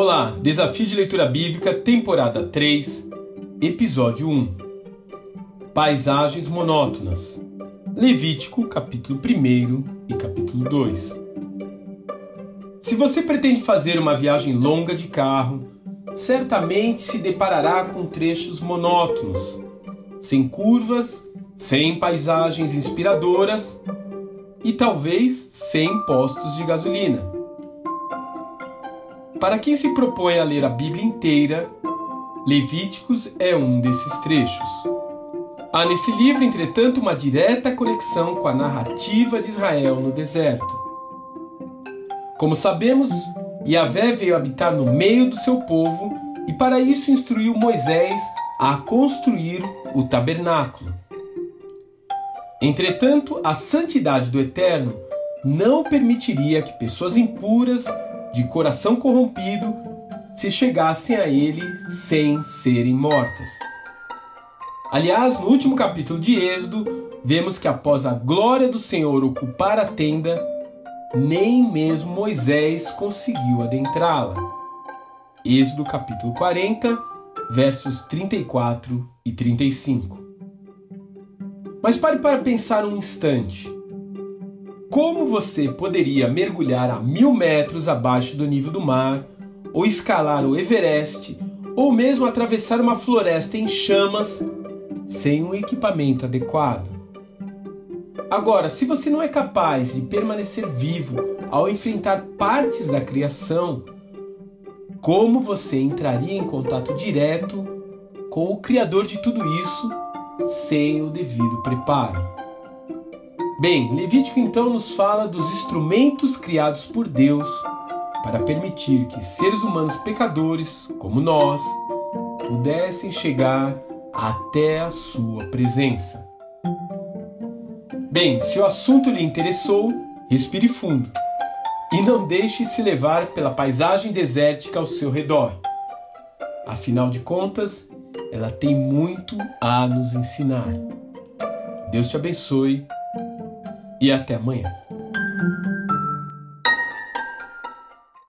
Olá, Desafio de Leitura Bíblica, temporada 3, episódio 1. Paisagens monótonas. Levítico, capítulo 1 e capítulo 2. Se você pretende fazer uma viagem longa de carro, certamente se deparará com trechos monótonos, sem curvas, sem paisagens inspiradoras e talvez sem postos de gasolina. Para quem se propõe a ler a Bíblia inteira, Levíticos é um desses trechos. Há nesse livro, entretanto, uma direta conexão com a narrativa de Israel no deserto. Como sabemos, Yahvé veio habitar no meio do seu povo e para isso instruiu Moisés a construir o tabernáculo. Entretanto, a santidade do Eterno não permitiria que pessoas impuras, de coração corrompido, se chegassem a ele sem serem mortas. Aliás, no último capítulo de Êxodo, vemos que após a glória do Senhor ocupar a tenda, nem mesmo Moisés conseguiu adentrá-la. Êxodo capítulo 40, versos 34 e 35. Mas pare para pensar um instante. Como você poderia mergulhar a mil metros abaixo do nível do mar, ou escalar o Everest, ou mesmo atravessar uma floresta em chamas sem um equipamento adequado? Agora, se você não é capaz de permanecer vivo ao enfrentar partes da criação, como você entraria em contato direto com o Criador de tudo isso sem o devido preparo? Bem, Levítico então nos fala dos instrumentos criados por Deus para permitir que seres humanos pecadores, como nós, pudessem chegar até a sua presença. Bem, se o assunto lhe interessou, respire fundo e não deixe se levar pela paisagem desértica ao seu redor. Afinal de contas, ela tem muito a nos ensinar. Deus te abençoe e até amanhã.